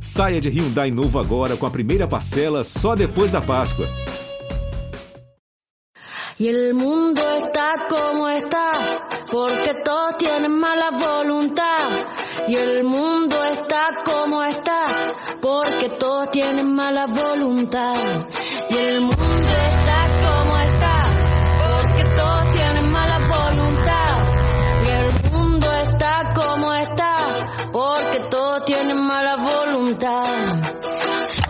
Saia de Hyundai novo agora com a primeira parcela só depois da Páscoa. Y el mundo está como está, porque todos tienen mala voluntad. Y el mundo está como está, porque todos tienen mala voluntad. Y el mundo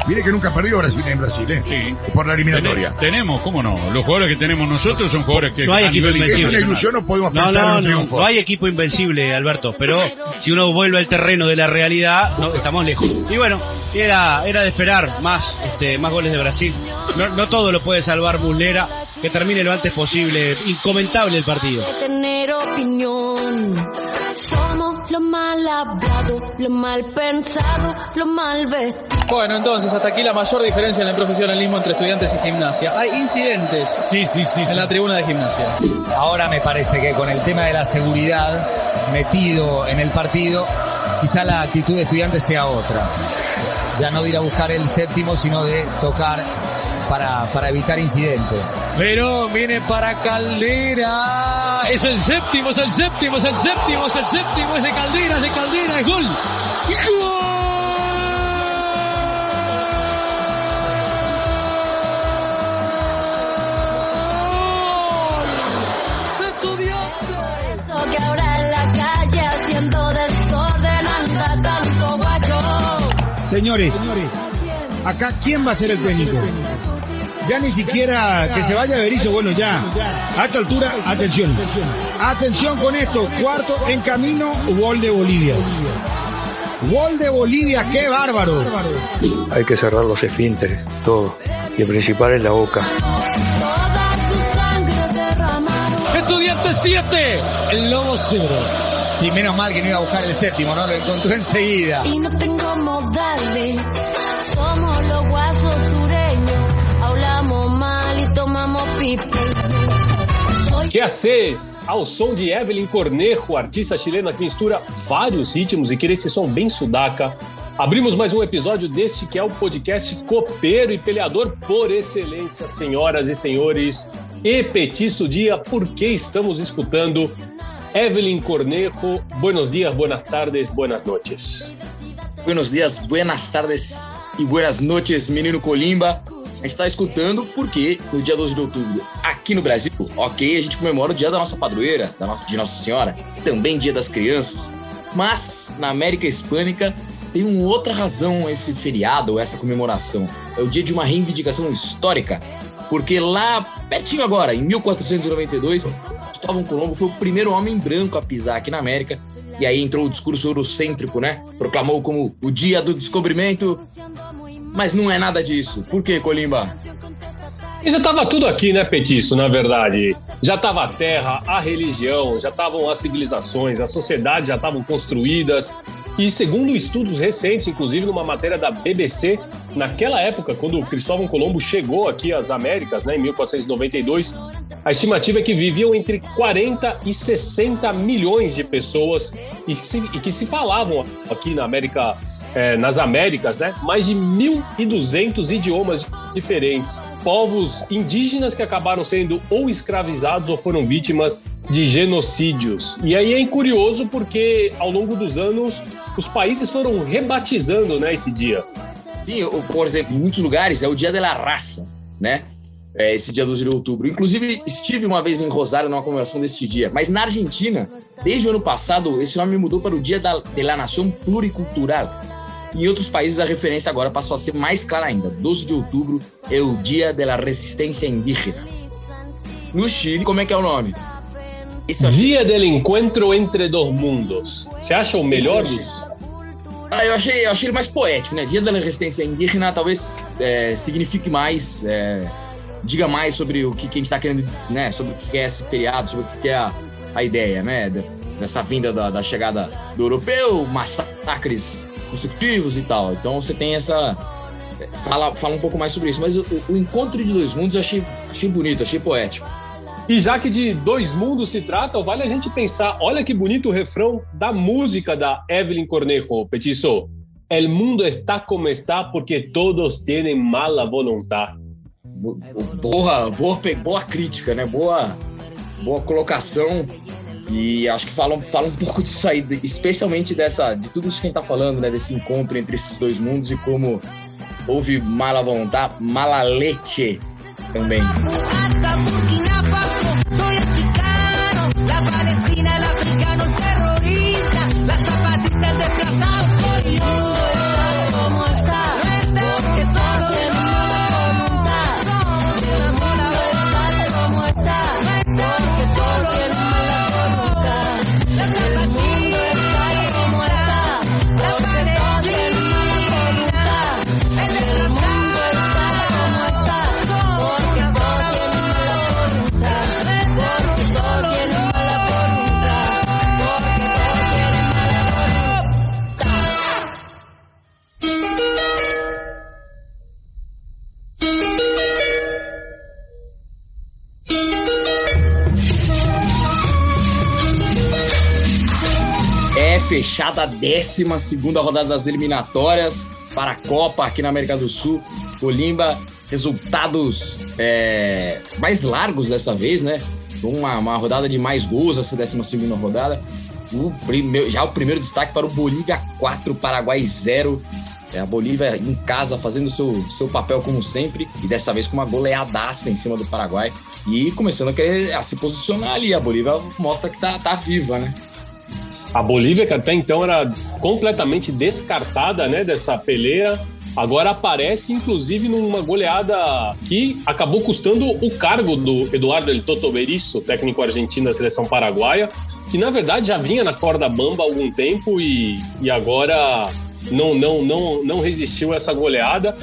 Y que nunca perdió Brasil en Brasil, ¿eh? Sí. Por la eliminatoria. Tene- tenemos, ¿cómo no? Los jugadores que tenemos nosotros son jugadores que No hay a equipo nivel Es una invencible. ilusión, no podemos No, pensar en un no, triunfo. no hay equipo invencible, Alberto, pero si uno vuelve al terreno de la realidad, no, estamos lejos. Y bueno, era, era de esperar más, este, más goles de Brasil. No, no todo lo puede salvar Muslera, que termine lo antes posible. Incomentable el partido. tener opinión. Somos los mal hablados, los mal pensados, los mal vestidos. Bueno, entonces, hasta aquí la mayor diferencia en el profesionalismo entre estudiantes y gimnasia. Hay incidentes Sí, sí, sí. en la tribuna de gimnasia. Ahora me parece que con el tema de la seguridad metido en el partido, quizá la actitud de estudiantes sea otra. Ya no de ir a buscar el séptimo, sino de tocar para, para evitar incidentes. Pero viene para Caldera. Es el séptimo, es el séptimo, es el séptimo, es el séptimo, es de Caldera, es de Caldera, es gol. Eso Señores, acá ¿quién va a ser el técnico? Ya ni siquiera que se vaya Berizzo, bueno ya. A esta altura, atención. Atención con esto, cuarto en camino, gol de Bolivia. Gol de Bolivia, qué bárbaro. Hay que cerrar los esfínteres, todo. Y el principal es la boca. Estudiantes 7, el Lobo 0. Sí, menos mal que no iba a buscar el séptimo, ¿no? Lo encontró enseguida. Y no tengo modales. Somos los guasos sureños. Hablamos mal y tomamos pipe. Que haces? Ao som de Evelyn Cornejo, artista chilena que mistura vários ritmos e que esse som bem sudaca. Abrimos mais um episódio deste que é o podcast copeiro e peleador por excelência, senhoras e senhores. E petiço dia, porque estamos escutando Evelyn Cornejo. Buenos dias, buenas tardes, buenas noches. Buenos dias, buenas tardes e buenas noches, menino Colimba. A gente está escutando porque no dia 12 de outubro, aqui no Brasil, ok, a gente comemora o dia da nossa padroeira, da nossa, de Nossa Senhora, também dia das crianças. Mas na América Hispânica tem uma outra razão esse feriado ou essa comemoração. É o dia de uma reivindicação histórica, porque lá, pertinho agora, em 1492, Cristóvão Colombo foi o primeiro homem branco a pisar aqui na América. E aí entrou o discurso eurocêntrico, né? Proclamou como o dia do descobrimento. Mas não é nada disso. Por quê, Colimba? E já estava tudo aqui, né, Petiço, na verdade. Já estava a terra, a religião, já estavam as civilizações, as sociedades já estavam construídas. E segundo estudos recentes, inclusive numa matéria da BBC, naquela época, quando Cristóvão Colombo chegou aqui às Américas, né, em 1492, a estimativa é que viviam entre 40 e 60 milhões de pessoas e, se- e que se falavam aqui na América, eh, nas Américas, né, mais de 1.200 idiomas diferentes. Povos indígenas que acabaram sendo ou escravizados ou foram vítimas de genocídios. E aí é curioso porque ao longo dos anos os países foram rebatizando né, esse dia. Sim, por exemplo, em muitos lugares é o dia da raça, né? É, esse dia 12 de outubro. Inclusive, estive uma vez em Rosário numa comemoração desse dia. Mas na Argentina, desde o ano passado, esse nome mudou para o Dia da, de la Nación Pluricultural. Em outros países, a referência agora passou a ser mais clara ainda. 12 de outubro é o Dia de la Resistência Indígena. No Chile, como é que é o nome? Achei- Dia del Encuentro entre dos Mundos. Você acha o melhor dos? Ah, eu achei, eu achei ele mais poético, né? Dia da Resistência Indígena talvez é, signifique mais, é, diga mais sobre o que, que a gente está querendo, né? Sobre o que é esse feriado, sobre o que é a, a ideia, né? Dessa vinda da, da chegada do europeu, massacres consecutivos e tal. Então você tem essa. Fala, fala um pouco mais sobre isso. Mas o, o encontro de dois mundos eu achei, achei bonito, achei poético. E já que de dois mundos se trata, vale a gente pensar, olha que bonito o refrão da música da Evelyn Cornejo, Petiço. El mundo está como está porque todos têm mala vontade. Boa, boa, boa crítica, né? Boa, boa colocação. E acho que fala, fala um pouco disso aí, especialmente dessa, de tudo isso que a gente tá falando, né? Desse encontro entre esses dois mundos e como houve mala vontade, mala leche também. Fechada a 12 rodada das eliminatórias para a Copa aqui na América do Sul. Colimba, resultados é, mais largos dessa vez, né? Uma, uma rodada de mais gols essa 12 rodada. O primeiro, já o primeiro destaque para o Bolívia 4, Paraguai 0. É a Bolívia em casa fazendo seu, seu papel como sempre e dessa vez com uma goleadaça em cima do Paraguai e começando a querer a se posicionar ali. A Bolívia mostra que tá, tá viva, né? A Bolívia, que até então era completamente descartada né, dessa peleia, agora aparece inclusive numa goleada que acabou custando o cargo do Eduardo El Toto Berizzo, técnico argentino da seleção paraguaia, que na verdade já vinha na corda bamba há algum tempo e, e agora não, não, não, não resistiu a essa goleada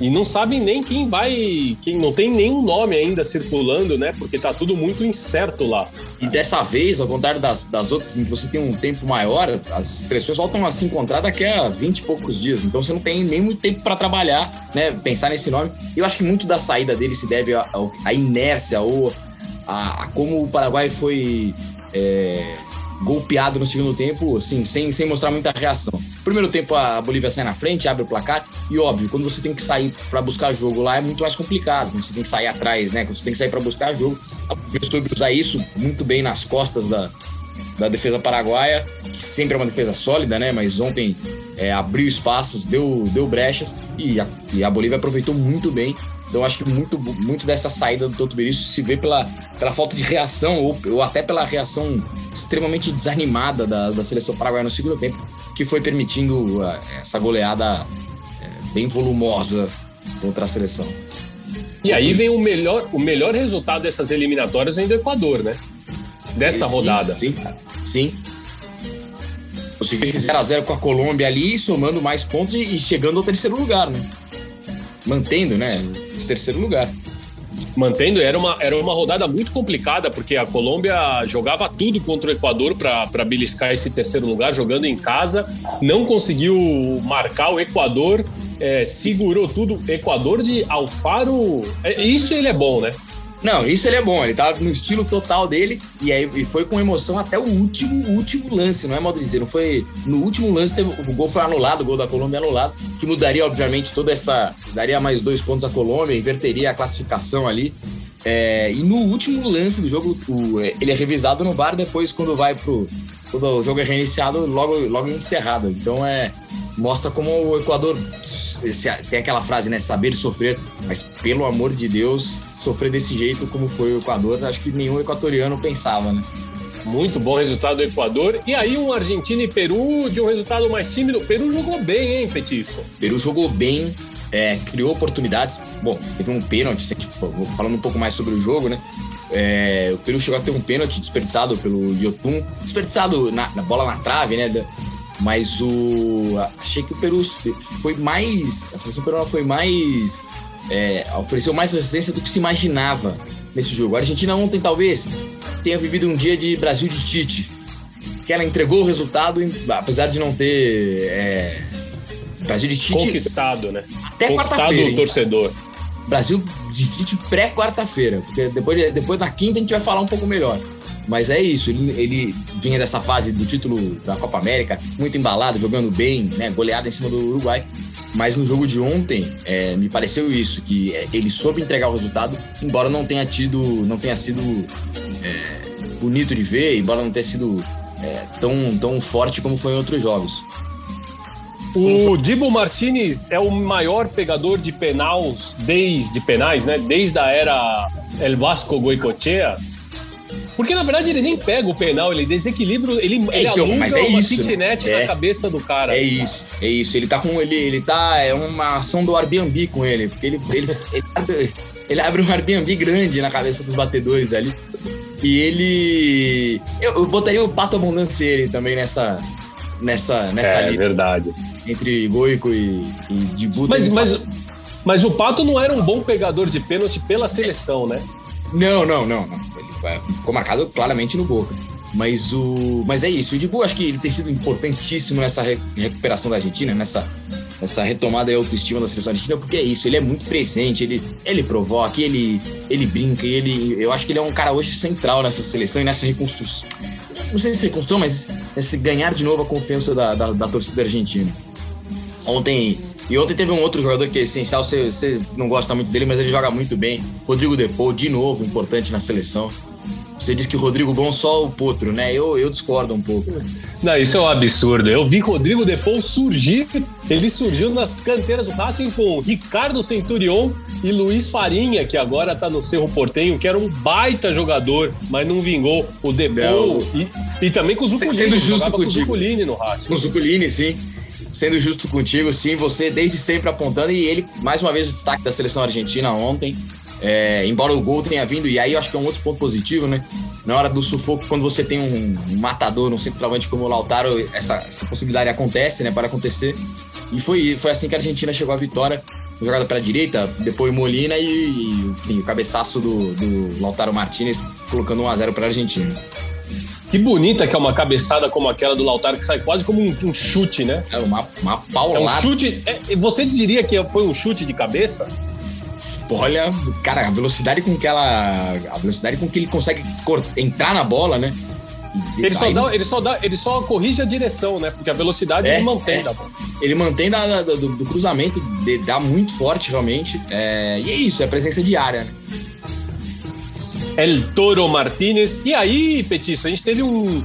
e não sabem nem quem vai, quem não tem nenhum nome ainda circulando, né? Porque tá tudo muito incerto lá. E dessa vez, ao contrário das, das outras, em que você tem um tempo maior, as seleções voltam a se encontrar daqui a 20 e poucos dias. Então você não tem nem muito tempo para trabalhar, né? Pensar nesse nome. Eu acho que muito da saída dele se deve à inércia ou a, a, como o Paraguai foi. É, golpeado no segundo tempo, assim, sem, sem mostrar muita reação. Primeiro tempo a Bolívia sai na frente, abre o placar, e óbvio, quando você tem que sair para buscar jogo lá é muito mais complicado, quando você tem que sair atrás, né? Quando você tem que sair para buscar jogo. A Bolívia soube usar isso muito bem nas costas da, da defesa paraguaia, que sempre é uma defesa sólida, né? Mas ontem é, abriu espaços, deu, deu brechas e a, e a Bolívia aproveitou muito bem então, acho que muito, muito dessa saída do Toto Berizzo se vê pela, pela falta de reação ou, ou até pela reação extremamente desanimada da, da seleção paraguaia no segundo tempo, que foi permitindo uh, essa goleada uh, bem volumosa contra a seleção. E aí vem o melhor, o melhor resultado dessas eliminatórias vem do Equador, né? Dessa sim, rodada. Sim, sim. Conseguiu esse 0x0 com a Colômbia ali, somando mais pontos e, e chegando ao terceiro lugar, né? Mantendo, né? esse terceiro lugar. Mantendo, era uma, era uma rodada muito complicada, porque a Colômbia jogava tudo contra o Equador para beliscar esse terceiro lugar, jogando em casa, não conseguiu marcar o Equador, é, segurou tudo. Equador de Alfaro, é, isso ele é bom, né? Não, isso ele é bom, ele tá no estilo total dele e aí e foi com emoção até o último último lance, não é modo de dizer, não foi no último lance teve, o gol foi anulado, o gol da Colômbia anulado, que mudaria obviamente toda essa, daria mais dois pontos à Colômbia, inverteria a classificação ali. É, e no último lance do jogo, o, ele é revisado no VAR depois quando vai pro quando o jogo é reiniciado, logo logo é encerrado. Então é mostra como o Equador tem aquela frase, né? Saber sofrer, mas pelo amor de Deus, sofrer desse jeito como foi o Equador, acho que nenhum equatoriano pensava, né? Muito bom resultado do Equador. E aí, um Argentina e Peru de um resultado mais tímido. Peru jogou bem, hein, Petiço? Peru jogou bem, é, criou oportunidades. Bom, teve um pênalti, falando um pouco mais sobre o jogo, né? É, o Peru chegou a ter um pênalti desperdiçado pelo Yotun, desperdiçado na, na bola na trave, né? Mas o. Achei que o Peru foi mais. A seleção peruana foi mais. É, ofereceu mais resistência do que se imaginava nesse jogo. A Argentina ontem talvez tenha vivido um dia de Brasil de Tite. Que ela entregou o resultado, apesar de não ter. É, Brasil de Tite. Conquistado, né? Até Conquistado o torcedor. Brasil de Tite pré-quarta-feira. Porque depois, depois na quinta a gente vai falar um pouco melhor. Mas é isso, ele, ele vinha dessa fase do título da Copa América, muito embalado, jogando bem, né, em cima do Uruguai. Mas no jogo de ontem, é, me pareceu isso, que é, ele soube entregar o resultado, embora não tenha tido, não tenha sido é, bonito de ver, embora não tenha sido é, tão, tão forte como foi em outros jogos. O Dibo Martinez é o maior pegador de penais desde penais, né? Desde a era El Vasco Goicochea. Porque na verdade ele nem pega o penal, ele desequilibra, ele, ele então, aluga mas é uma isso, kitnet né? na É. cabeça do cara. É isso, é isso. Ele tá com ele, ele tá é uma ação do Airbnb com ele, porque ele ele, ele, abre, ele abre um Airbnb grande na cabeça dos batedores ali. E ele eu, eu botaria o Pato Abundancieri também nessa nessa nessa É lista verdade. entre Goico e, e Dibu. Mas, mas, mas o Pato não era um bom pegador de pênalti pela seleção, né? Não, não, não. Ele ficou marcado claramente no Boca. Mas o, mas é isso. O Dibu acho que ele tem sido importantíssimo nessa re- recuperação da Argentina, nessa, nessa retomada e autoestima da seleção argentina, porque é isso. Ele é muito presente, ele, ele provoca, ele, ele brinca, ele, eu acho que ele é um cara hoje central nessa seleção e nessa reconstrução. Não sei se reconstrução, mas esse ganhar de novo a confiança da, da, da torcida argentina. Ontem e ontem teve um outro jogador que é essencial, você, você não gosta muito dele, mas ele joga muito bem. Rodrigo Depou, de novo, importante na seleção. Você diz que o Rodrigo bom só o Potro, né? Eu, eu discordo um pouco. Não, isso é um absurdo. Eu vi Rodrigo Depou surgir, ele surgiu nas canteiras do Racing com Ricardo Centurion e Luiz Farinha, que agora tá no Cerro Portenho, que era um baita jogador, mas não vingou. O Depou e, e também com o Zuculini. Sendo justo com o. Zuculini no Racing. Com o Zuculini, sim. Sendo justo contigo, sim, você desde sempre apontando, e ele, mais uma vez, o destaque da seleção argentina ontem. É, embora o gol tenha vindo, e aí eu acho que é um outro ponto positivo, né? Na hora do sufoco, quando você tem um, matador, um centroavante como o Lautaro, essa, essa possibilidade acontece, né? Para acontecer. E foi, foi assim que a Argentina chegou à vitória. Jogada pela direita, depois Molina e, enfim, o cabeçaço do, do Lautaro Martinez, colocando 1x0 para a Argentina. Que bonita que é uma cabeçada como aquela do Lautaro, que sai quase como um, um chute, né? É uma, uma É um paulada. chute. é- você diria que foi um chute de cabeça? Olha, cara, a velocidade com que ela. A velocidade com que ele consegue entrar na bola, né? Ele só, dá, ele, só dá, ele só corrige a direção, né? Porque a velocidade É, ele mantém é. da bola. Ele mantém da, da- do, do cruzamento, de- dá muito forte, realmente. É, e é isso, é presença diária, né? El Toro Martinez. E aí, Petiço, a gente teve um,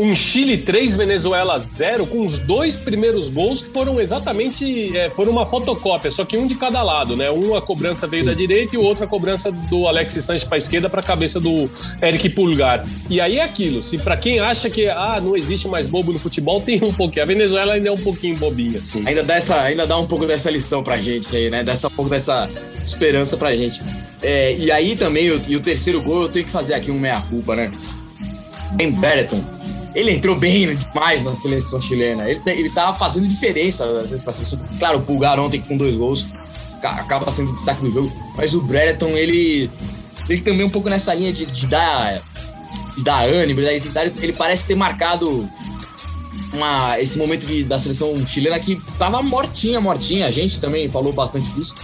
um Chile 3, Venezuela 0, com os dois primeiros gols que foram exatamente. é, foram uma fotocópia, só que um de cada lado, né? Um a cobrança veio da direita e o outro a cobrança do Alexis Sanches para a esquerda para a cabeça do Eric Pulgar. E aí é aquilo, se para quem acha que ah, não existe mais bobo no futebol, tem um pouquinho. A Venezuela ainda é um pouquinho bobinha, assim. Ainda dá, essa, ainda dá um pouco dessa lição pra gente aí, né? Dessa um pouco dessa esperança pra gente. É, e aí também, o, e o terceiro gol, eu tenho que fazer aqui um meia-culpa, né? Ben Brereton. Ele entrou bem demais na seleção chilena. Ele, ele tá fazendo diferença, às vezes, pra seleção. Claro, o Pulgar ontem com dois gols ca- acaba sendo o destaque do jogo. Mas o Brereton, ele, ele também um pouco nessa linha de, de dar, dar ânimo, identidade. Ele parece ter marcado uma, esse momento de- da seleção chilena que tava mortinha, mortinha. A gente também falou bastante disso.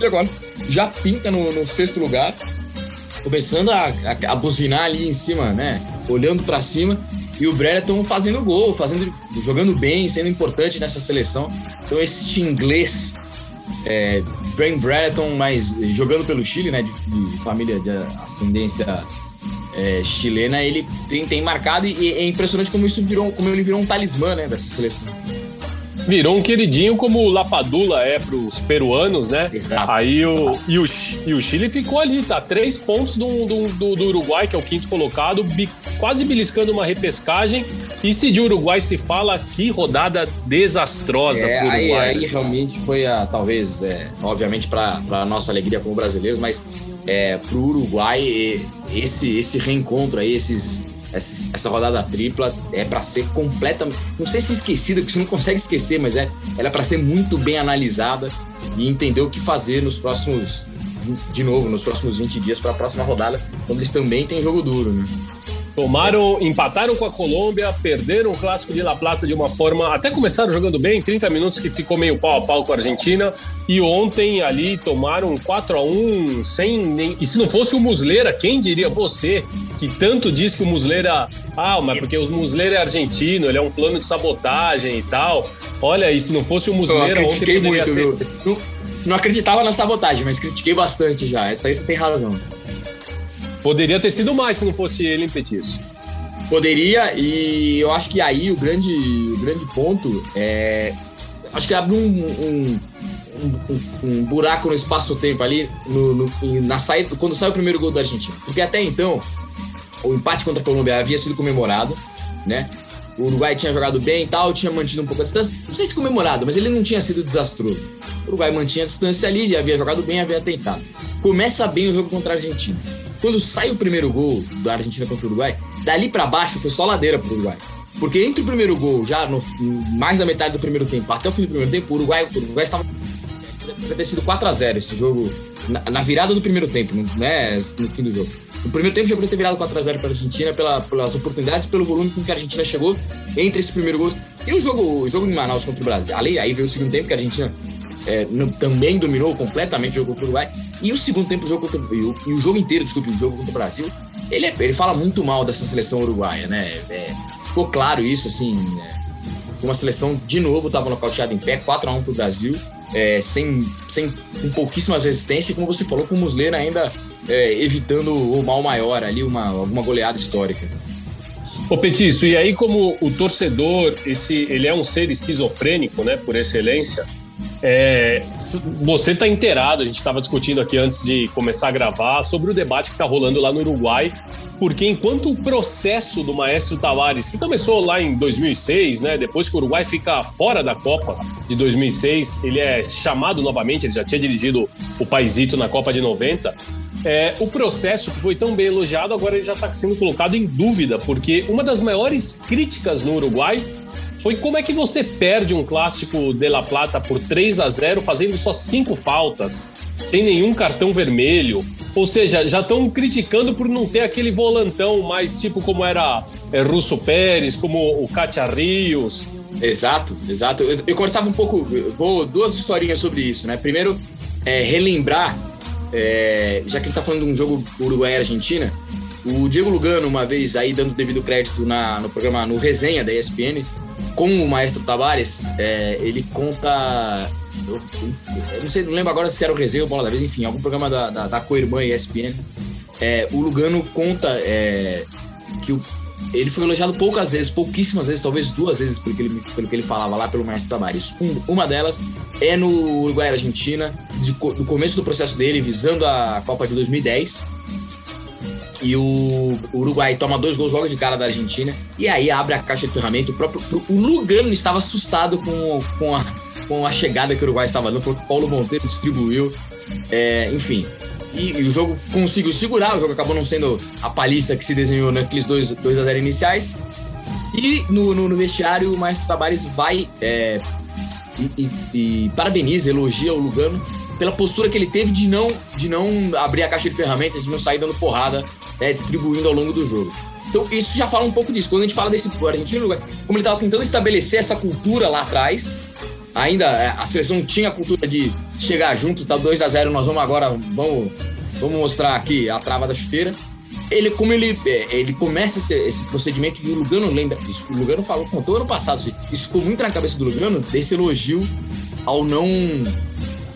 E agora já pinta no, no sexto lugar, começando a, a, a buzinar ali em cima, né? Olhando pra cima. E o Brereton fazendo gol, fazendo, jogando bem, sendo importante nessa seleção. Então esse inglês, é, Ben Brereton, mas jogando pelo Chile, né? De, de família de ascendência é, chilena, ele tem, tem marcado e é impressionante como isso virou, como ele virou um talismã, né, dessa seleção. Virou um queridinho como o Lapadula é pros peruanos, né? Exato. Aí o, e, o, e o Chile ficou ali, tá? Três pontos do, do, do- Uruguai, que é o quinto colocado, bi- quase beliscando uma repescagem. E se de Uruguai se fala, que rodada desastrosa É, pro aí, Uruguai. aí realmente foi, a, talvez, é, obviamente, para nossa alegria como brasileiros, mas é, para o Uruguai, esse, esse reencontro aí, esses, esses- essa rodada tripla, é para ser completamente. Não sei se esquecida, porque você não consegue esquecer, mas é, ela é para ser muito bem analisada e entender o que fazer nos próximos. De novo, nos próximos 20 dias para a próxima rodada, quando eles também têm jogo duro, né? Tomaram, empataram com a Colômbia, perderam o clássico de La Plata de uma forma. Até começaram jogando bem, 30 minutos que ficou meio pau a pau com a Argentina. E ontem ali tomaram 4 a 1 sem nem. E se não fosse o Musleira, quem diria você, que tanto diz que o Musleira. Ah, mas porque o Musleira é argentino, ele é um plano de sabotagem e tal. Olha, e se não fosse o Musleira, Eu ontem poderia muito, ser. Não, não acreditava na sabotagem, mas critiquei bastante já. Essa aí você tem razão. Poderia ter sido mais se não fosse ele em petiço. Poderia, e eu acho que aí o grande, o grande ponto é. Acho que abre um, um, um, um- um buraco no espaço-tempo ali, no, no- na saída, quando sai o primeiro gol da Argentina. Porque até então, o empate contra a Colômbia havia sido comemorado, né? O Uruguai tinha jogado bem e tal, tinha mantido um pouco a distância. Não sei se comemorado, mas ele não tinha sido desastroso. O Uruguai mantinha a distância ali, já havia jogado bem, havia tentado. Começa bem o jogo contra a Argentina. Quando sai o primeiro gol da Argentina contra o Uruguai, dali pra baixo foi só ladeira pro Uruguai. Porque entre o primeiro gol, já no, mais da metade do primeiro tempo, até o fim do primeiro tempo, o Uruguai, o Uruguai estava. Poderia ter sido 4x0 esse jogo, na, na virada do primeiro tempo, não é no fim do jogo. No primeiro tempo já poderia ter virado 4x0 para a Argentina pela, pelas oportunidades, pelo volume com que a Argentina chegou entre esse primeiro gol. E o jogo, o jogo em Manaus contra o Brasil. Ali, aí veio o segundo tempo que a Argentina é, não- também dominou completamente o jogo contra o Uruguai. E o segundo tempo, o jogo contra, e, o, e o jogo inteiro, desculpe, o jogo contra o Brasil, ele, é- ele fala muito mal dessa seleção uruguaia, né? É, ficou claro isso, assim, né? uma seleção, de novo, estava nocauteada em pé, 4x1 pro Brasil, é, sem, sem, com pouquíssima resistência, e como você falou, com o Muslera ainda é, evitando o mal maior ali, uma, alguma goleada histórica. Ô Petiço, e aí como o torcedor, esse, ele é um ser esquizofrênico, né, por excelência, é, você está inteirado, a gente estava discutindo aqui antes de começar a gravar, sobre o debate que está rolando lá no Uruguai, porque enquanto o processo do Maestro Tavares, que começou lá em 2006, né, depois que o Uruguai fica fora da Copa de 2006, ele é chamado novamente, ele já tinha dirigido o Paisito na Copa de 90, é, o processo que foi tão bem elogiado, agora ele já está sendo colocado em dúvida, porque uma das maiores críticas no Uruguai foi como é que você perde um clássico de La Plata por 3 a 0 fazendo só cinco faltas, sem nenhum cartão vermelho. Ou seja, já estão criticando por não ter aquele volantão mais tipo como era é, Russo Pérez, como o Katia Rios. Exato, exato. Eu, eu conversava um pouco, vou duas historinhas sobre isso, né? Primeiro, é, relembrar, é, já que a gente tá falando de um jogo Uruguai e Argentina, o Diego Lugano, uma vez aí dando devido crédito na, no programa, no Resenha da ESPN, com o Maestro Tavares, é, ele conta. Eu, eu não sei, não lembro agora se era o Resenha ou Bola da Vez, enfim, algum programa da, da, da co-irmã ESPN. É, o Lugano conta é, que o, ele foi elogiado poucas vezes, pouquíssimas vezes, talvez duas vezes, pelo que ele, pelo que ele falava lá pelo Maestro Tavares. Um, uma delas é no Uruguai e Argentina, do começo do processo dele, visando a Copa de 2010. E o Uruguai toma dois gols logo de cara da Argentina. E aí abre a caixa de ferramenta. O próprio o Lugano estava assustado com, com, a, com a chegada que o Uruguai estava dando. Falou que o Paulo Monteiro distribuiu. É, enfim. E, e o jogo conseguiu segurar. O jogo acabou não sendo a paliça que se desenhou naqueles 2 dois a 0 iniciais. E no, no, no vestiário, o Maestro Tabares vai é, e, e- e parabeniza, elogia o Lugano pela postura que ele teve de não, de não abrir a caixa de ferramentas, de não sair dando porrada, né, distribuindo ao longo do jogo. Então, isso já fala um pouco disso. Quando a gente fala desse argentino, como ele estava tentando estabelecer essa cultura lá atrás, ainda é, a seleção tinha a cultura de chegar junto, tá 2 a 0 nós vamos agora, vamos, vamos mostrar aqui a trava da chuteira. Ele, como ele, é, ele começa esse, esse procedimento e o Lugano lembra, isso, o Lugano falou, contou ano passado, isso, isso ficou muito na cabeça do Lugano, desse elogio ao não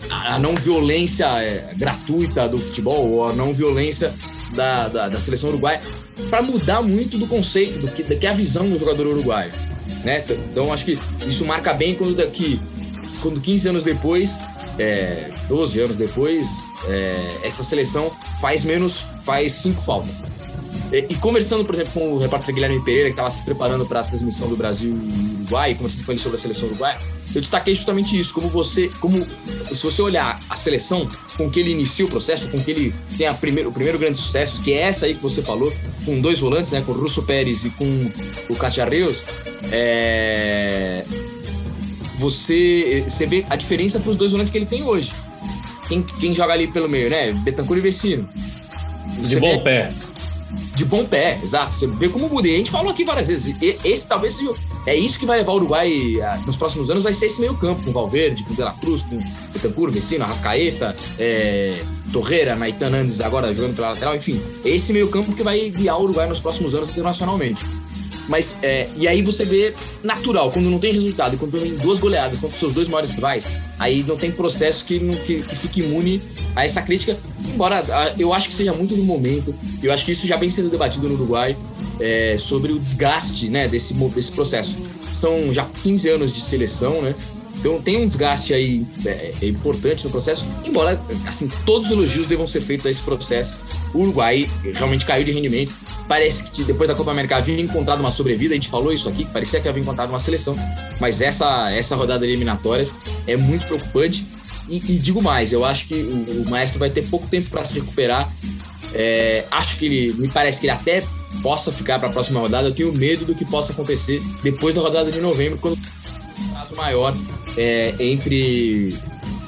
a não violência é, gratuita do futebol ou a não violência da, da, da seleção uruguaia para mudar muito do conceito do que, do que é a visão do jogador uruguaio né? Então acho que isso marca bem quando daqui quando 15 anos depois é, 12 anos depois é, essa seleção faz menos faz cinco faltas e, e conversando, por exemplo, com o repórter Guilherme Pereira, que estava se preparando para a transmissão do Brasil e Uruguai, conversando com ele sobre a seleção uruguaia, eu destaquei justamente isso, como você, como se você olhar a seleção com que ele inicia o processo, com que ele tem a primeiro, o primeiro grande sucesso, que é essa aí que você falou, com dois volantes, né, com o Russo Pérez e com o Cacharreus, é... você, você vê a diferença para os dois volantes que ele tem hoje. Quem, quem joga ali pelo meio, né? Betancourt e Vecino. De bom pé. de bom pé, exato. Você vê como muda. E a gente falou aqui várias vezes. Esse talvez seja. É isso que vai levar o Uruguai nos próximos anos, vai ser esse meio campo, com Valverde, com De La Cruz, com Betancourt, Vecino, Arrascaeta, é, Torreira, Naitan Andes agora jogando pela lateral, enfim. Esse meio campo que vai guiar o Uruguai nos próximos anos internacionalmente. Mas, é, e aí você vê natural, quando não tem resultado, quando tem duas goleadas contra os seus dois maiores rivais, aí não tem processo que, que, que fique imune a essa crítica, embora eu acho que seja muito do momento, eu acho que isso já vem sendo debatido no Uruguai, é, sobre o desgaste né, desse, desse processo. São já 15 anos de seleção, né? Então tem um desgaste aí é, é importante no processo, embora assim todos os elogios devam ser feitos a esse processo. O Uruguai realmente caiu de rendimento. Parece que depois da Copa América havia encontrado uma sobrevida, a gente falou isso aqui, parecia que havia encontrado uma seleção, mas essa, essa rodada de eliminatórias é muito preocupante. E, e digo mais, eu acho que o, o Maestro vai ter pouco tempo para se recuperar. É, acho que ele, me parece que ele até possa ficar para a próxima rodada. Eu tenho medo do que possa acontecer depois da rodada de novembro, quando um prazo maior é, entre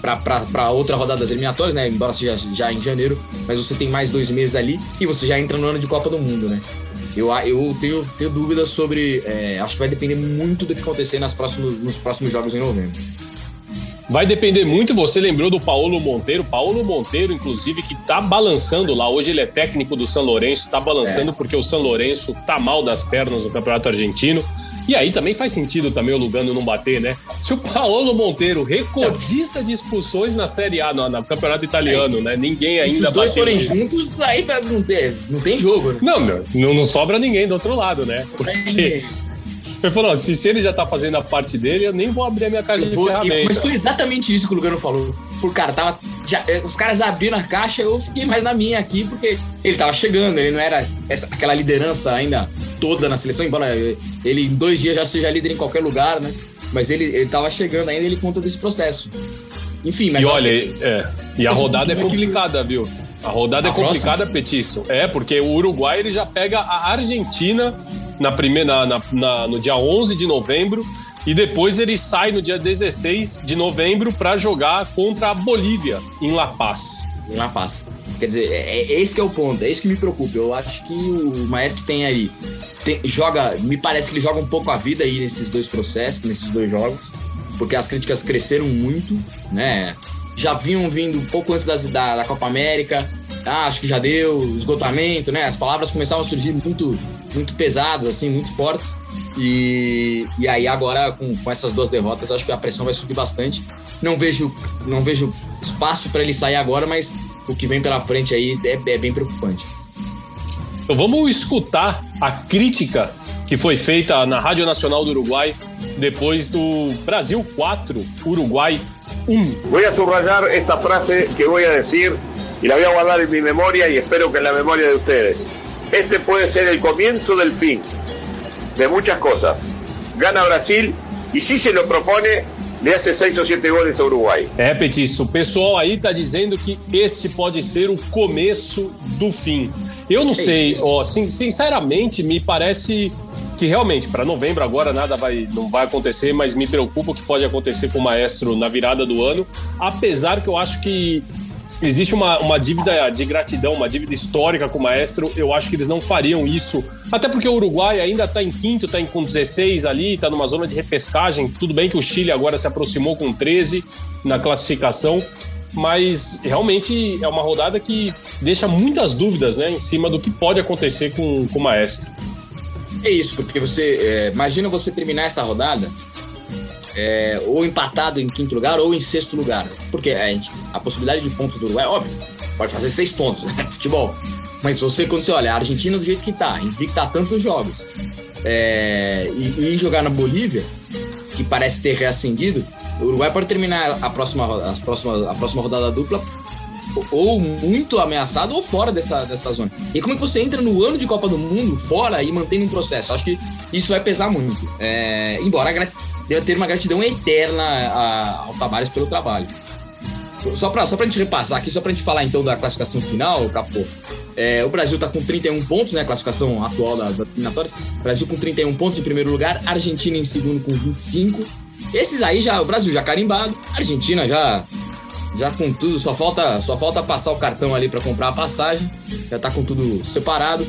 para outra rodada das eliminatórias, né? Embora seja já em janeiro, mas você tem mais dois meses ali e você já entra no ano de Copa do Mundo, né? Eu, eu tenho, tenho dúvidas sobre. É, acho que vai depender muito do que acontecer nas próximos, nos próximos jogos em novembro. Vai depender muito, você lembrou do Paulo Monteiro. Paulo Monteiro, inclusive, que tá balançando lá. Hoje ele é técnico do São Lourenço, tá balançando é. porque o São Lourenço tá mal das pernas no Campeonato Argentino. E aí também faz sentido também o Lugano não bater, né? Se o Paulo Monteiro, recordista de expulsões na Série A, no, no Campeonato Italiano, é. né? Ninguém ainda Se os dois forem juntos, daí não, ter, não tem jogo, né? Não, meu, não, não sobra ninguém do outro lado, né? Porque ele falou: se, se ele já tá fazendo a parte dele, eu nem vou abrir a minha caixa de ferramentas. Mas foi exatamente isso que o Lugano falou. Falou, cara, tava, já, eh, os caras abriram a caixa, eu fiquei mais na minha aqui, porque ele tava chegando, ele não era essa, aquela liderança ainda toda na seleção, embora ele em dois dias já seja líder em qualquer lugar, né? Mas ele, ele tava chegando ainda, ele conta desse processo. Enfim, mas. E olha, que... é, e a rodada é complicada, viu? A rodada é complicada, próxima? Petiço. É, porque o Uruguai ele já pega a Argentina na primeira, na, na, no dia 11 de novembro e depois ele sai no dia 16 de novembro para jogar contra a Bolívia em La Paz. Em La Paz. Quer dizer, é, é, esse que é o ponto, é isso que me preocupa. Eu acho que o Maestro tem aí, tem, joga, me parece que ele joga um pouco a vida aí nesses dois processos, nesses dois jogos, porque as críticas cresceram muito, né? já vinham vindo pouco antes das, da, da Copa América. Ah, acho que já deu esgotamento, né? As palavras começavam a surgir muito, muito pesadas, assim, muito fortes. E, e aí agora com, com essas duas derrotas, acho que a pressão vai subir bastante. Não vejo, não vejo espaço para ele sair agora, mas o que vem pela frente aí é, é bem preocupante. Então vamos escutar a crítica que foi feita na Rádio Nacional do Uruguai depois do Brasil 4, Uruguai 1. Voy a subrayar esta frase que a decir y la voy a guardar en mi memoria y espero que en la memoria de ustedes. Este puede ser el comienzo del fin de muchas cosas. Gana Brasil e se se lo propone, le hace 6 ou 7 gols a Uruguai. É, Petiço, o pessoal aí tá dizendo que esse pode ser o começo do fim. Eu não é sei, ó, sinceramente, me parece que realmente para novembro agora nada vai não vai acontecer, mas me preocupa o que pode acontecer com o Maestro na virada do ano, apesar que eu acho que existe uma, uma dívida de gratidão, uma dívida histórica com o Maestro, eu acho que eles não fariam isso, até porque o Uruguai ainda está em quinto, está com 16 ali, está numa zona de repescagem, tudo bem que o Chile agora se aproximou com 13 na classificação, mas realmente é uma rodada que deixa muitas dúvidas né, em cima do que pode acontecer com, com o Maestro. É isso, porque você. É, imagina você terminar essa rodada é, ou empatado em quinto lugar ou em sexto lugar. Porque a, gente, a possibilidade de pontos do Uruguai, óbvio, pode fazer seis pontos, né? Futebol. Mas você, quando você olha a Argentina do jeito que tá, invicta tantos jogos, é, e, e, jogar na Bolívia, que parece ter reacendido, o Uruguai pode terminar a próxima, a próxima, a próxima rodada dupla ou muito ameaçado ou fora dessa, dessa zona. E como é que você entra no ano de Copa do Mundo fora e mantém um processo? Acho que isso vai pesar muito. É, embora deva ter uma gratidão eterna a, ao Tabares pelo trabalho. Só para só a gente repassar aqui, só para a gente falar então da classificação final, Capô. É, o Brasil está com 31 pontos, né? A classificação atual das da eliminatórias. Brasil com 31 pontos em primeiro lugar, Argentina em segundo com 25. Esses aí já, o Brasil já carimbado, Argentina já já com tudo, só falta, só falta passar o cartão ali para comprar a passagem, já tá com tudo separado.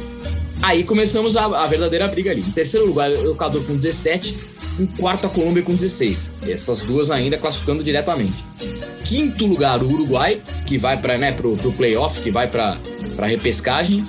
Aí começamos a, a verdadeira briga ali. Em terceiro lugar, o Equador com 17. Em quarto, a Colômbia com 16. Essas duas ainda classificando diretamente. Quinto lugar, o Uruguai, que vai para né, pro, pro playoff, que vai para repescagem.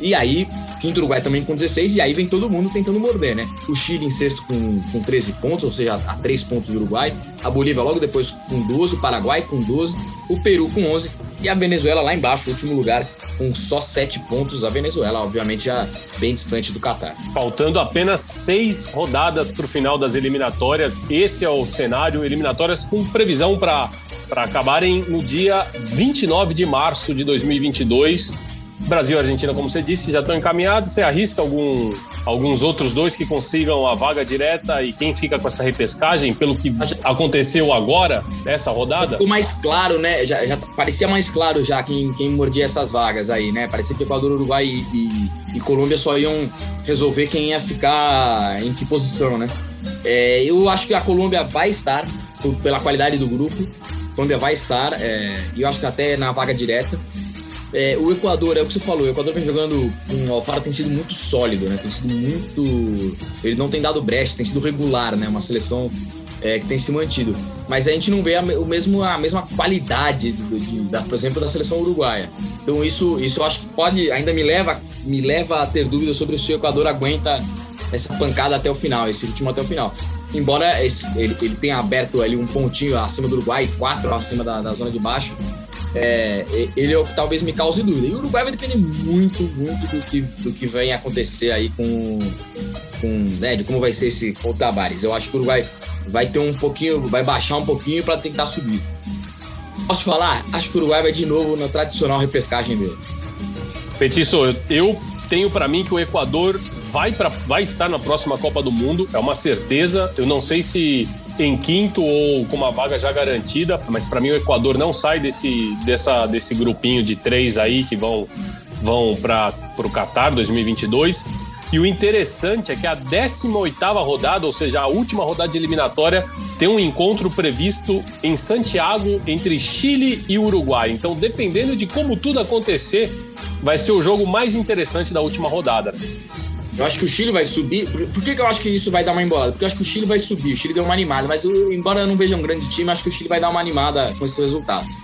E aí, quinto Uruguai também com 16, e aí vem todo mundo tentando morder, né? O Chile em sexto com, com 13 pontos, ou seja, a 3 pontos do Uruguai. A Bolívia logo depois com 12, o Paraguai com 12, o Peru com 11 e a Venezuela lá embaixo, último lugar, com só 7 pontos. A Venezuela, obviamente, já bem distante do Catar. Faltando apenas seis rodadas para o final das eliminatórias. Esse é o cenário, eliminatórias com previsão para acabarem no dia 29 de março de 2022 Brasil e Argentina, como você disse, já estão encaminhados. Você arrisca algum, alguns outros dois que consigam a vaga direta e quem fica com essa repescagem, pelo que aconteceu agora, nessa rodada? Ficou mais claro, né? Já, já parecia mais claro já quem, quem mordia essas vagas aí, né? Parecia que Equador, Uruguai e, e, e Colômbia só iam resolver quem ia ficar em que posição, né? É, eu acho que a Colômbia vai estar, pela qualidade do grupo, a Colômbia vai estar, é, e eu acho que até na vaga direta. É, o Equador, é o que você falou, o Equador vem jogando o Alfaro tem sido muito sólido, né? Tem sido muito. Ele não tem dado brecha, tem sido regular, né? Uma seleção é, que tem se mantido. Mas a gente não vê a, o mesmo, a mesma qualidade, de, de, da, por exemplo, da seleção uruguaia. Então isso, isso eu acho que pode, ainda me leva, me leva a ter dúvidas sobre se o Equador aguenta essa pancada até o final, esse ritmo até o final. Embora esse, ele, ele tenha aberto ali um pontinho acima do Uruguai, quatro acima da, da zona de baixo, é, ele é o que talvez me cause dúvida. E o Uruguai vai depender muito, muito do que, do que vem acontecer aí com, com né, de como vai ser esse Tabares. Eu acho que o Uruguai vai ter um pouquinho, vai baixar um pouquinho para tentar subir. Posso falar? Acho que o Uruguai vai de novo na tradicional repescagem dele. Petiço, eu tenho para mim que o Equador vai, pra, vai estar na próxima Copa do Mundo, é uma certeza. Eu não sei se em quinto ou com uma vaga já garantida, mas para mim o Equador não sai desse, dessa, desse grupinho de três aí que vão, vão para o Qatar 2022. E o interessante é que a 18 rodada, ou seja, a última rodada de eliminatória, tem um encontro previsto em Santiago entre Chile e Uruguai. Então, dependendo de como tudo acontecer, vai ser o jogo mais interessante da última rodada. Eu acho que o Chile vai subir. Por, que, que eu acho que isso vai dar uma embolada? Porque eu acho que o Chile vai subir. O Chile deu uma animada. Mas eu, embora eu não veja um grande time, acho que o Chile vai dar uma animada com esses resultados.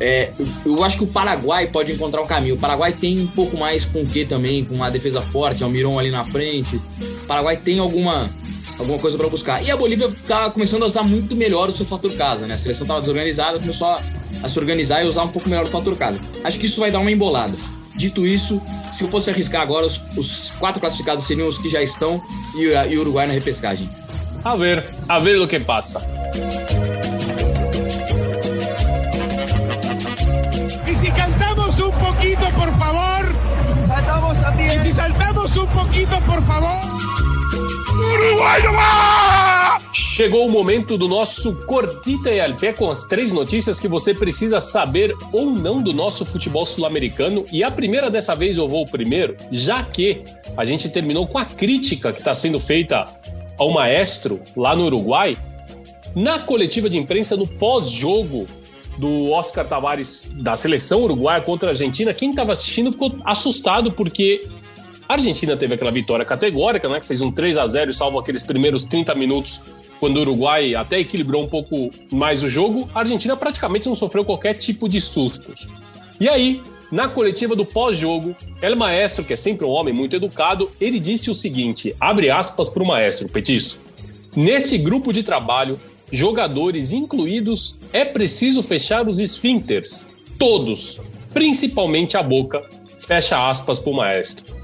É, eu acho que o Paraguai pode encontrar um caminho. O Paraguai tem um pouco mais com o que também, com uma defesa forte, Almiron ali na frente. O Paraguai tem alguma, alguma coisa para buscar. E a Bolívia tá começando a usar muito melhor o seu fator casa, né? A seleção estava desorganizada, começou a, a, se organizar e usar um pouco melhor o fator casa. Acho que isso vai dar uma embolada. Dito isso, se eu fosse arriscar agora, os, os quatro classificados seriam os que já estão e, e o Uruguai na repescagem. A ver, a ver o que passa. E se cantamos um pouquinho, por favor? E se saltamos também? E se saltamos um pouquinho, por favor? Uruguai no ar! Chegou o momento do nosso Cortita e Alpé com as três notícias que você precisa saber ou não do nosso futebol sul-americano. E a primeira dessa vez eu vou primeiro, já que a gente terminou com a crítica que está sendo feita ao maestro lá no Uruguai. Na coletiva de imprensa, no pós-jogo do Oscar Tavares da seleção uruguaia contra a Argentina, quem estava assistindo ficou assustado porque a Argentina teve aquela vitória categórica, né? Que fez um 3 a 0 e salvo aqueles primeiros 30 minutos, quando o Uruguai até equilibrou um pouco mais o jogo. A Argentina praticamente não sofreu qualquer tipo de sustos. E aí, na coletiva do pós-jogo, El Maestro, que é sempre um homem muito educado, ele disse o seguinte: abre aspas para o maestro, Petiço. Neste grupo de trabalho, jogadores incluídos, é preciso fechar os esfíncteres. Todos, principalmente a boca. Fecha aspas para o maestro.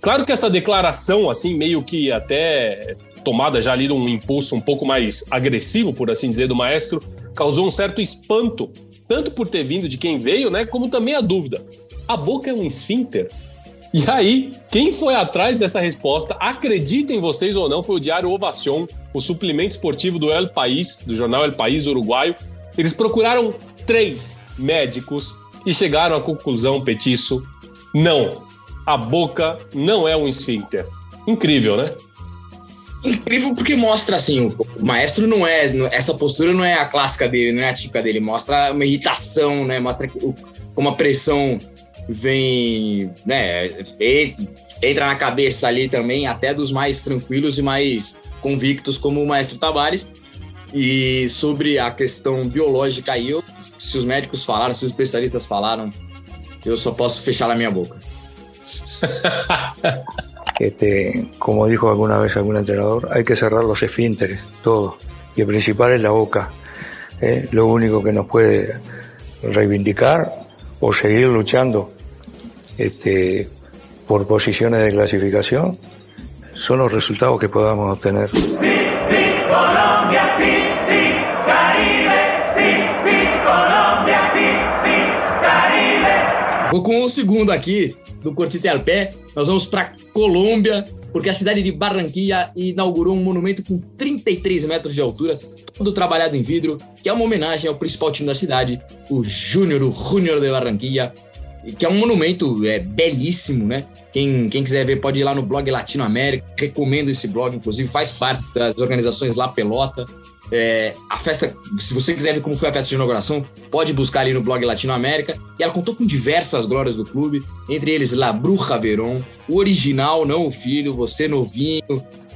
Claro que essa declaração, assim, meio que até tomada já ali um impulso um pouco mais agressivo, por assim dizer, do maestro, causou um certo espanto, tanto por ter vindo de quem veio, né, como também a dúvida. A boca é um esfíncter? E aí, quem foi atrás dessa resposta, acreditem vocês ou não, foi o Diário Ovacion, o suplemento esportivo do El País, do jornal El País uruguaio. Eles procuraram três médicos e chegaram à conclusão, Petiço, não, a boca não é um esfíncter. Incrível, né? Incrível porque mostra assim, o maestro não é. Essa postura não é a clássica dele, não é a típica dele. Mostra uma irritação, né? Mostra como a pressão vem, né? entra na cabeça ali também, até dos mais tranquilos e mais convictos, como o Maestro Tavares. E sobre a questão biológica aí, eu, se os médicos falaram, se os especialistas falaram, eu só posso fechar a minha boca. Este, como dijo alguna vez algún entrenador, hay que cerrar los esfínteres, todo. Y el principal es la boca. ¿eh? Lo único que nos puede reivindicar o seguir luchando este, por posiciones de clasificación son los resultados que podamos obtener. Sí, sí, Colombia, sí, Vou com o segundo aqui, do Cortite al Pé. Nós vamos para Colômbia, porque a cidade de Barranquilla inaugurou um monumento com 33 metros de altura, todo trabalhado em vidro, que é uma homenagem ao principal time da cidade, o Júnior, o Júnior de Barranquilla, que é um monumento é, belíssimo, né? Quem, quem quiser ver pode ir lá no blog Latino América, recomendo esse blog, inclusive faz parte das organizações La Pelota. É, a festa, se você quiser ver como foi a festa de inauguração, pode buscar ali no blog Latino América. E ela contou com diversas glórias do clube, entre eles La Bruja Verón, o original, não o filho, você novinho,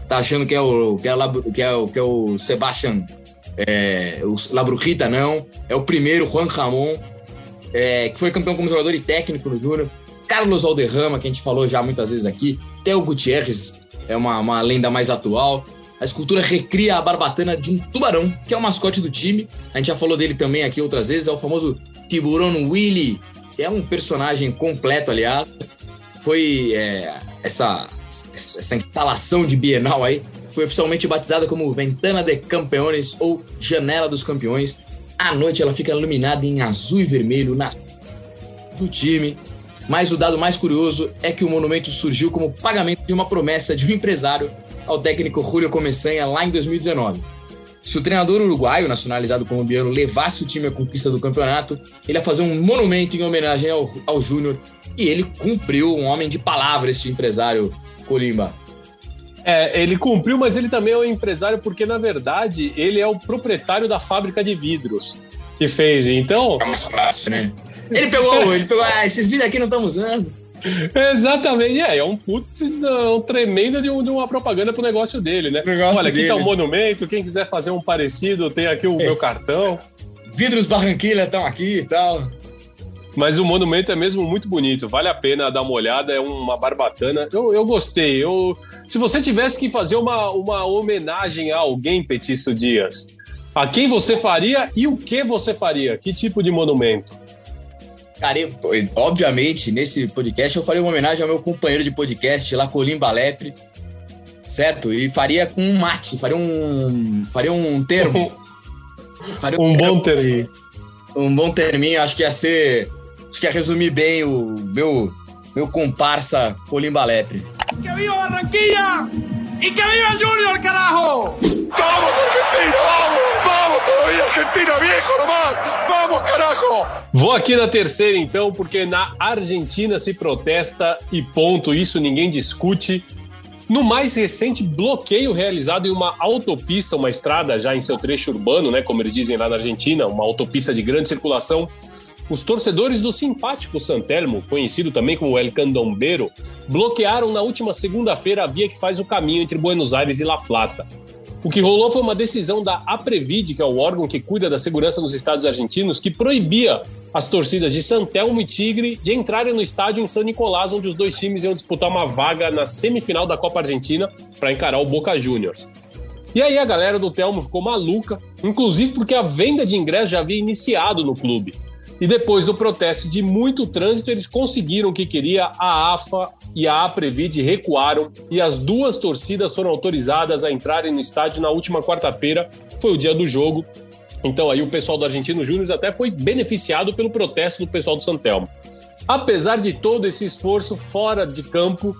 tá achando que é o, que é, La, que é, que é o Sebastian, é, o La Brujita, não, é o primeiro, Juan Ramon, é, que foi campeão como jogador e técnico no Júnior. Carlos Alderrama, que a gente falou já muitas vezes aqui. Theo Gutierrez, é uma, uma lenda mais atual. A escultura recria a barbatana de um tubarão, que é o mascote do time. A gente já falou dele também aqui outras vezes. É o famoso Tiburão Willy, que é um personagem completo, aliás. Foi é, essa, essa instalação de Bienal aí. Foi oficialmente batizada como Ventana de Campeones ou Janela dos Campeões. À noite ela fica iluminada em azul e vermelho na do time. Mas o dado mais curioso é que o monumento surgiu como pagamento de uma promessa de um empresário ao técnico Julio Começanha lá em 2019. Se o treinador uruguaio, nacionalizado colombiano, levasse o time à conquista do campeonato, ele ia fazer um monumento em homenagem ao, ao Júnior. E ele cumpriu, um homem de palavra, este empresário Colimba. É, ele cumpriu, mas ele também é um empresário porque, na verdade, ele é o proprietário da fábrica de vidros que fez. Então. É mais fácil, né? Ele pegou, ele pegou, ah, esses vidros aqui não estamos usando. Exatamente, é, é um putz, um tremendo de, um, de, uma propaganda pro negócio dele, né? Negócio Olha, aqui dele. tá um monumento, quem quiser fazer um parecido, tem aqui o Esse. meu cartão. Vidros Barranquilha estão aqui e tal. Mas o monumento é mesmo muito bonito, vale a pena dar uma olhada, é uma barbatana. Eu, eu gostei. Eu, se você tivesse que fazer uma, uma homenagem a alguém, Petício Dias, a quem você faria e o que você faria? Que tipo de monumento? Cara, eu, obviamente, nesse podcast eu faria uma homenagem ao meu companheiro de podcast lá, Colimba Lepre, certo? E faria com um mate, faria um, faria um termo. faria um bom termo. Um bom terminho, acho que ia ser, acho que ia resumir bem o meu, meu comparsa Colimba Lepre. ¡Que viva Barranquilla! ¡Y que viva el Junior, carajo! ¡Vamos, Argentina! ¡Vamos! ¡Vamos todavía, Argentina, viejo nomás! ¡Vamos, carajo! Vou aqui na terceira, então, porque na Argentina se protesta e ponto, isso ninguém discute. No mais recente bloqueio realizado em uma autopista, uma estrada já em seu trecho urbano, né, como eles dizem lá na Argentina, uma autopista de grande circulação, os torcedores do simpático Santelmo, conhecido também como El Candombeiro, bloquearam na última segunda-feira a via que faz o caminho entre Buenos Aires e La Plata. O que rolou foi uma decisão da Aprevid, que é o órgão que cuida da segurança nos estados argentinos, que proibia as torcidas de Santelmo e Tigre de entrarem no estádio em São Nicolás, onde os dois times iam disputar uma vaga na semifinal da Copa Argentina para encarar o Boca Juniors. E aí a galera do Telmo ficou maluca, inclusive porque a venda de ingressos já havia iniciado no clube. E depois do protesto de muito trânsito, eles conseguiram o que queria. A AFA e a Aprevid recuaram e as duas torcidas foram autorizadas a entrarem no estádio na última quarta-feira. Foi o dia do jogo. Então aí o pessoal do Argentino Júnior até foi beneficiado pelo protesto do pessoal do Santelmo. Apesar de todo esse esforço fora de campo,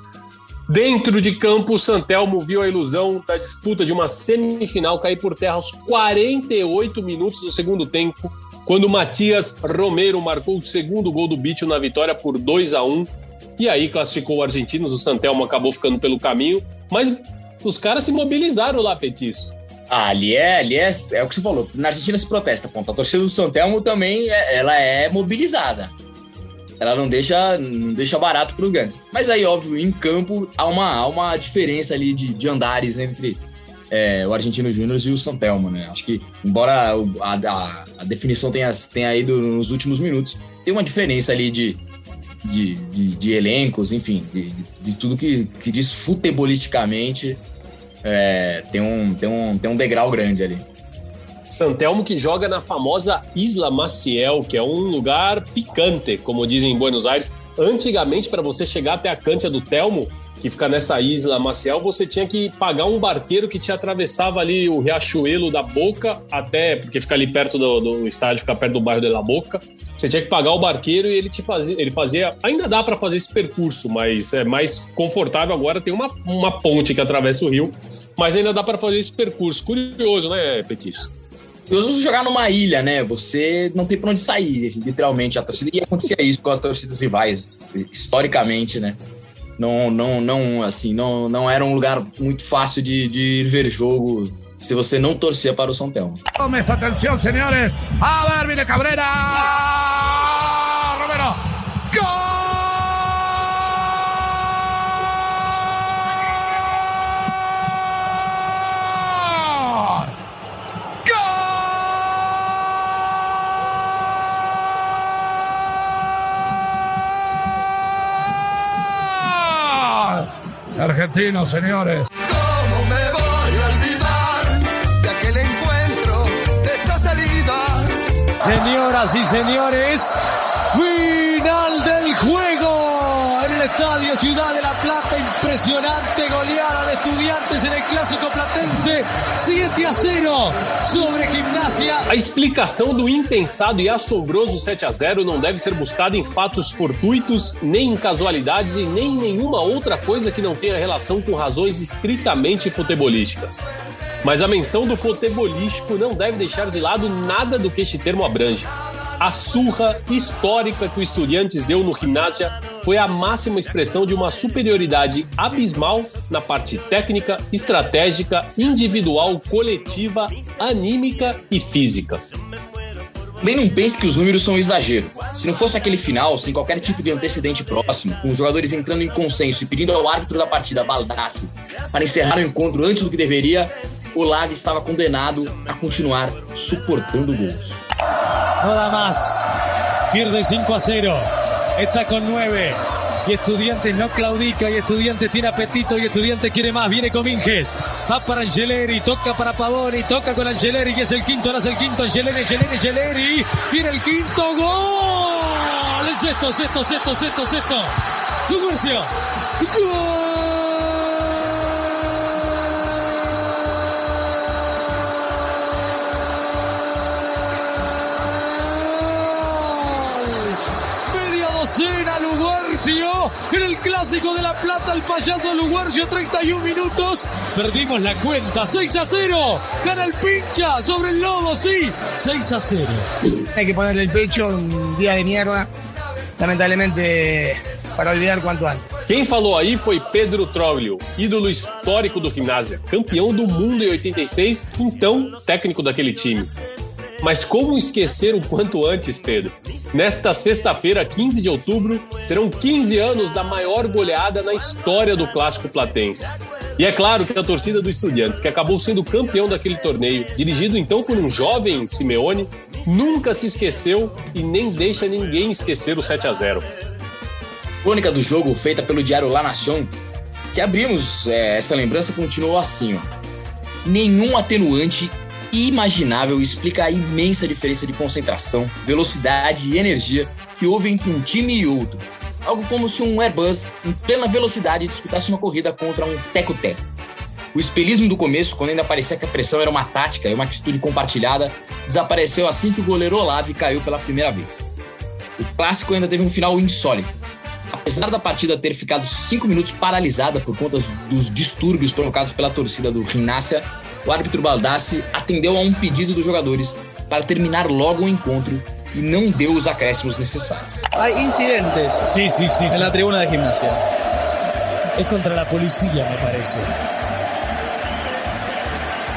dentro de campo o Santelmo viu a ilusão da disputa de uma semifinal cair por terra aos 48 minutos do segundo tempo, quando Matias Romero marcou o segundo gol do Bicho na vitória por 2 a 1 e aí classificou o Argentinos, o Santelmo acabou ficando pelo caminho, mas os caras se mobilizaram lá, Petiço. Ah, ali é, ali é, é o que você falou. Na Argentina se protesta, ponto. A torcida do Santelmo também é, ela é mobilizada. ela não deixa, não deixa barato para os grandes. Mas aí, óbvio, em campo há uma, há uma diferença ali de, de andares entre é, o Argentino Júnior e o Santelmo, né? Acho que, embora a, a, a, definição tenha, tenha ido nos últimos minutos, tem uma diferença ali de, de, de, de elencos, enfim, de, de, tudo que, que diz futebolisticamente, é, tem, um, tem, um, tem um degrau grande ali. Santelmo que joga na famosa Isla Maciel, que é um lugar picante, como dizem em Buenos Aires. Antigamente, para você chegar até a cancha do Telmo, que fica nessa isla Maciel, você tinha que pagar um barqueiro que te atravessava ali o Riachuelo da Boca até, porque fica ali perto do, do estádio, fica perto do bairro de La Boca. Você tinha que pagar o barqueiro e ele te fazia, ele fazia, ainda dá para fazer esse percurso, mas é mais confortável agora, tem uma, uma ponte que atravessa o rio, mas ainda dá para fazer esse percurso. Curioso, né, Petis? Curioso jogar numa ilha, né? Você não tem pra onde sair, literalmente, a torcida. E acontecia isso com as torcidas rivais, historicamente, né? Não, não, não, assim, não, não era um lugar muito fácil de, de ir ver jogo se você não torcia para o São Telmo. Tomes atenção, senhores. A ver, viene argentinos, señores. ¿Cómo me voy a olvidar de aquel encuentro, de esa salida? Señoras y señores, final del juego el Estadio Ciudad de la Plata. Impresionante goleada de estudiantes en el clássico platense. 7 a 0 sobre Gimnasia. A explicação do impensado e assombroso 7 a 0 não deve ser buscada em fatos fortuitos, nem em casualidades e nem em nenhuma outra coisa que não tenha relação com razões estritamente futebolísticas. Mas a menção do futebolístico não deve deixar de lado nada do que este termo abrange. A surra histórica que o Estudiantes deu no Gimnasia foi a máxima expressão de uma superioridade abismal na parte técnica, estratégica, individual, coletiva, anímica e física. Também não pense que os números são um exagero. Se não fosse aquele final, sem qualquer tipo de antecedente próximo, com os jogadores entrando em consenso e pedindo ao árbitro da partida, Baldassi, para encerrar o encontro antes do que deveria, o Lag estava condenado a continuar suportando gols. Nada más. Pierde 5 a 0. Está con 9. Y Estudiantes no claudica. Y Estudiantes tiene apetito. Y Estudiantes quiere más. Viene Cominges. Va para Angeleri. Toca para Pavoni. Toca con Angeleri. Que es el quinto. Ahora es el quinto. Angeleri, Angeleri, Angeleri. Viene el quinto. ¡Gol! El sexto, sexto, sexto, sexto, sexto. ¡Gol! En el clásico de La Plata, el payaso Luguercio, 31 minutos. Perdimos la cuenta, 6 a 0. Gana el pincha sobre el lobo, sí, 6 a 0. Hay que ponerle el pecho un día de mierda, lamentablemente para olvidar cuanto antes. Quem falou aí foi Pedro Troglio, ídolo histórico do Gimnasia, campeão do mundo em 86, então técnico daquele time. Mas como esquecer o quanto antes, Pedro? Nesta sexta-feira, 15 de outubro, serão 15 anos da maior goleada na história do Clássico Platense. E é claro que a torcida do Estudiantes, que acabou sendo campeão daquele torneio, dirigido então por um jovem Simeone, nunca se esqueceu e nem deixa ninguém esquecer o 7 a 0. Crônica do jogo feita pelo diário La Nación, que abrimos é, essa lembrança, continuou assim: ó. nenhum atenuante imaginável explica a imensa diferença de concentração, velocidade e energia que houve entre um time e outro. Algo como se um Airbus, em plena velocidade, disputasse uma corrida contra um teco-teco. O espelismo do começo, quando ainda parecia que a pressão era uma tática e uma atitude compartilhada, desapareceu assim que o goleiro Olave caiu pela primeira vez. O clássico ainda teve um final insólito. Apesar da partida ter ficado cinco minutos paralisada por conta dos distúrbios provocados pela torcida do Gimnasia, o árbitro Baldassi atendeu a um pedido dos jogadores para terminar logo o encontro y no deu os acréscimos necesarios. Hay incidentes Sí, sí, sí. en la tribuna de gimnasia. Es contra la policía, me parece.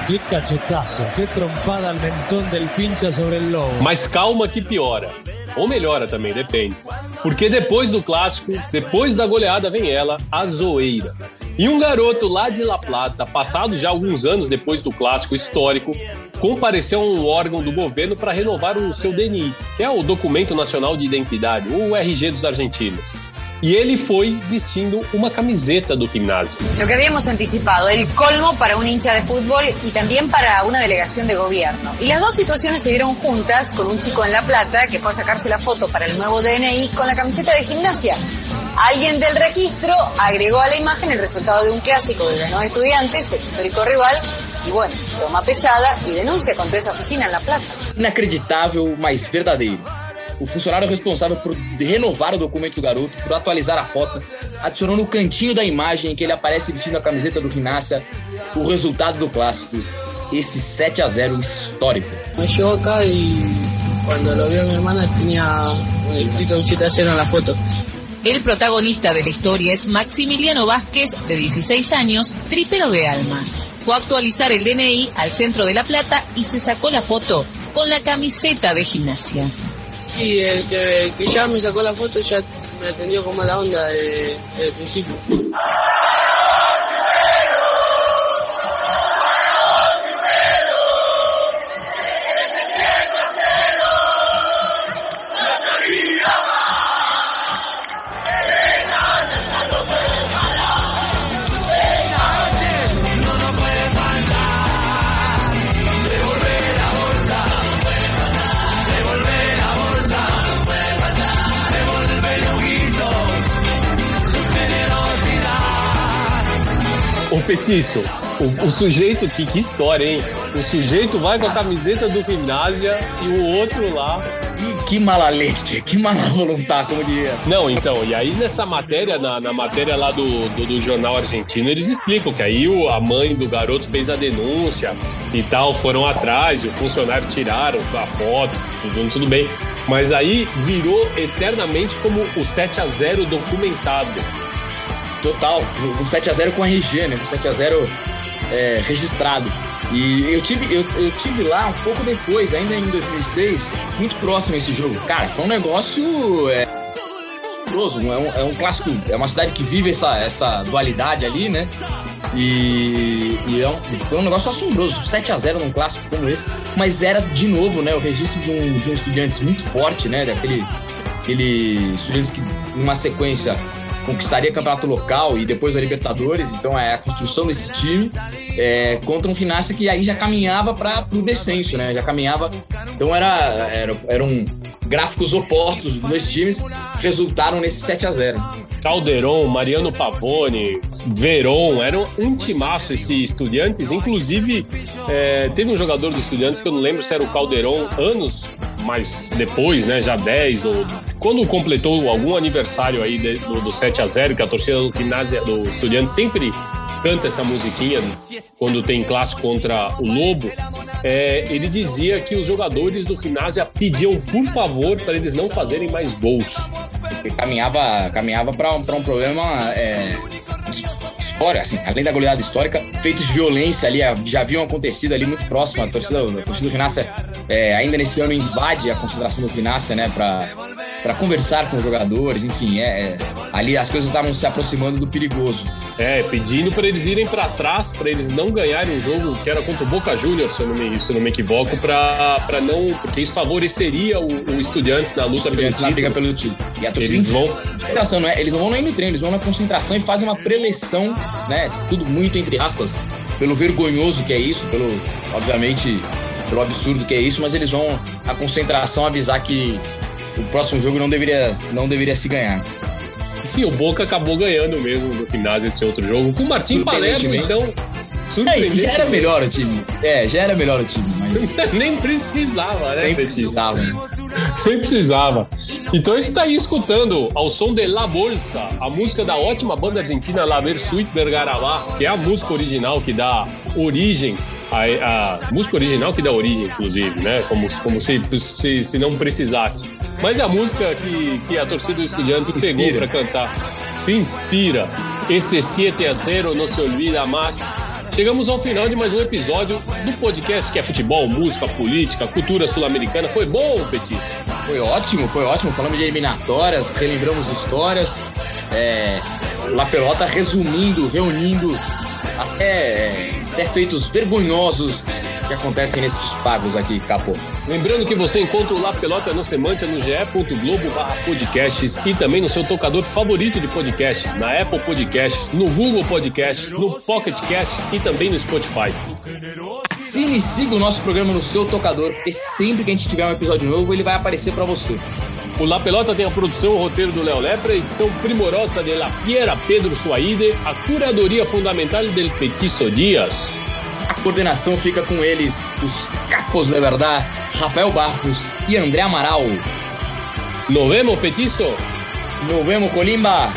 Qué cachetazo, qué trompada al mentón del pincha sobre el lobo. Mas calma que piora. Ou melhora também, depende. Porque depois do clássico, depois da goleada, vem ela, a zoeira. E um garoto lá de La Plata, passado já alguns anos depois do clássico histórico, compareceu a um órgão do governo para renovar o seu DNI, que é o Documento Nacional de Identidade, o RG dos argentinos. Y él fue vistiendo una camiseta del gimnasio. Lo que habíamos anticipado, el colmo para un hincha de fútbol y también para una delegación de gobierno. Y las dos situaciones se dieron juntas con un chico en La Plata que fue a sacarse la foto para el nuevo DNI con la camiseta de gimnasia. Alguien del registro agregó a la imagen el resultado de un clásico de los estudiantes, el histórico rival, y bueno, toma pesada y denuncia contra esa oficina en La Plata. Inacreditável, mas verdadeiro. O funcionário responsável por renovar o documento do garoto, por atualizar a foto, adicionou no cantinho da imagem em que ele aparece vestindo a camiseta do Rinácia o resultado do clássico, esse 7 a 0 histórico. Me chegou acá e quando lo viu minha irmã tinha escrito un 7 a 0 na foto. El protagonista de la historia es Maximiliano Vázquez, de 16 años, tripero de alma. Fue a actualizar el DNI al centro de La Plata y se sacó la foto con la camiseta de gimnasia. Sí, el que, ya me sacó la foto ya me atendió como la onda desde el principio. Petiço, o, o, sujeito, que, que história, hein? O sujeito vai com a camiseta do Gimnásia e o outro lá. E que mala leite, que mala voluntar, como diria. Não, então, e aí nessa matéria, na, na matéria lá do, do, do, jornal argentino, eles explicam que aí o, a mãe do garoto fez a denúncia e tal, foram atrás, e o funcionário tiraram a foto, tudo, tudo bem. Mas aí virou eternamente como o 7 a 0 documentado Total, um 7x0 com RG, né? Um 7x0 é, registrado. E eu tive, eu, eu tive lá um pouco depois, ainda em 2006, muito próximo a esse jogo. Cara, foi um negócio. É, é um, é um clássico, é uma cidade que vive essa, essa dualidade ali, né? E, e é um, foi um negócio assombroso, 7 a 0 num clássico como esse, mas era de novo, né, o registro de um, de um estudiante muito forte, né, daquele aquele estudiantes que numa sequência conquistaria campeonato local e depois a Libertadores. Então é a construção desse time é, contra um Finácia que aí já caminhava para o descenso, né? Já caminhava. Então era, era eram gráficos opostos dos dois times resultaram nesse 7 a 0 Calderon, Mariano Pavone, Veron, eram um timaço esses estudiantes. Inclusive, é, teve um jogador dos estudiantes que eu não lembro se era o Calderon, anos mais depois, né? Já 10 ou quando completou algum aniversário aí do, do 7 a 0 que a torcida do ginásio do Estudiante sempre canta essa musiquinha quando tem clássico contra o Lobo, é, ele dizia que os jogadores do ginásio pediam por favor para eles não fazerem mais gols. Ele caminhava, caminhava para um, problema é, história, assim, além da goleada histórica, feitos de violência ali já haviam acontecido ali muito próximo. A torcida, a torcida do Rinácia é, ainda nesse ano invade a consideração do Rinácia, né, para conversar com os jogadores, enfim, é, é ali as coisas estavam se aproximando do perigoso. É, pedindo para eles irem para trás, para eles não ganharem o jogo que era contra o Boca Juniors, se eu não me, se eu não me equivoco, para não, porque isso favoreceria o, o Estudiantes na luta pelo título. briga pelo título. E a torcida eles vão, não é, eles não vão nem no treino, eles vão na concentração e fazem uma preleção né? Tudo muito entre aspas, pelo vergonhoso que é isso, pelo, obviamente, pelo absurdo que é isso, mas eles vão a concentração avisar que o próximo jogo não deveria, não deveria se ganhar. E o Boca acabou ganhando mesmo no ginásio esse outro jogo, com o Martim Palermo, então. É, já era melhor o time. É, já era melhor o time, mas. Nem precisava, né? Nem precisava. Nem precisava. Então a gente está aí escutando ao som de La Bolsa, a música da ótima banda argentina La Versuit Bergarabá, que é a música original que dá origem a, a, música original que dá origem, inclusive, né? Como, como se, se, se não precisasse. Mas é a música que, que a torcida do Estudiantes pegou para cantar. Inspira. Esse 7 a 0 não se olvida mais. Chegamos ao final de mais um episódio do podcast que é futebol, música, política, cultura sul-americana. Foi bom, Petis? Foi ótimo, foi ótimo. Falamos de eliminatórias, relembramos histórias. É, La Pelota resumindo, reunindo até, até feitos vergonhosos que acontecem nesses pagos aqui, Capô. Lembrando que você encontra o La Pelota no Semântia no ge.globo podcasts e também no seu tocador favorito de podcasts, na Apple Podcasts, no Google Podcasts, no Pocket Cast e também no Spotify. Assine e siga o nosso programa no seu tocador, porque sempre que a gente tiver um episódio novo, ele vai aparecer para você. O La Pelota tem a produção, o roteiro do Léo Lepra, a edição primorosa de La Fiera Pedro Suaide, a curadoria fundamental del Petiço Dias. A coordenação fica com eles, os capos de verdade, Rafael Barros e André Amaral. Nos vemos, Petiço. Nos vemos, Colimba.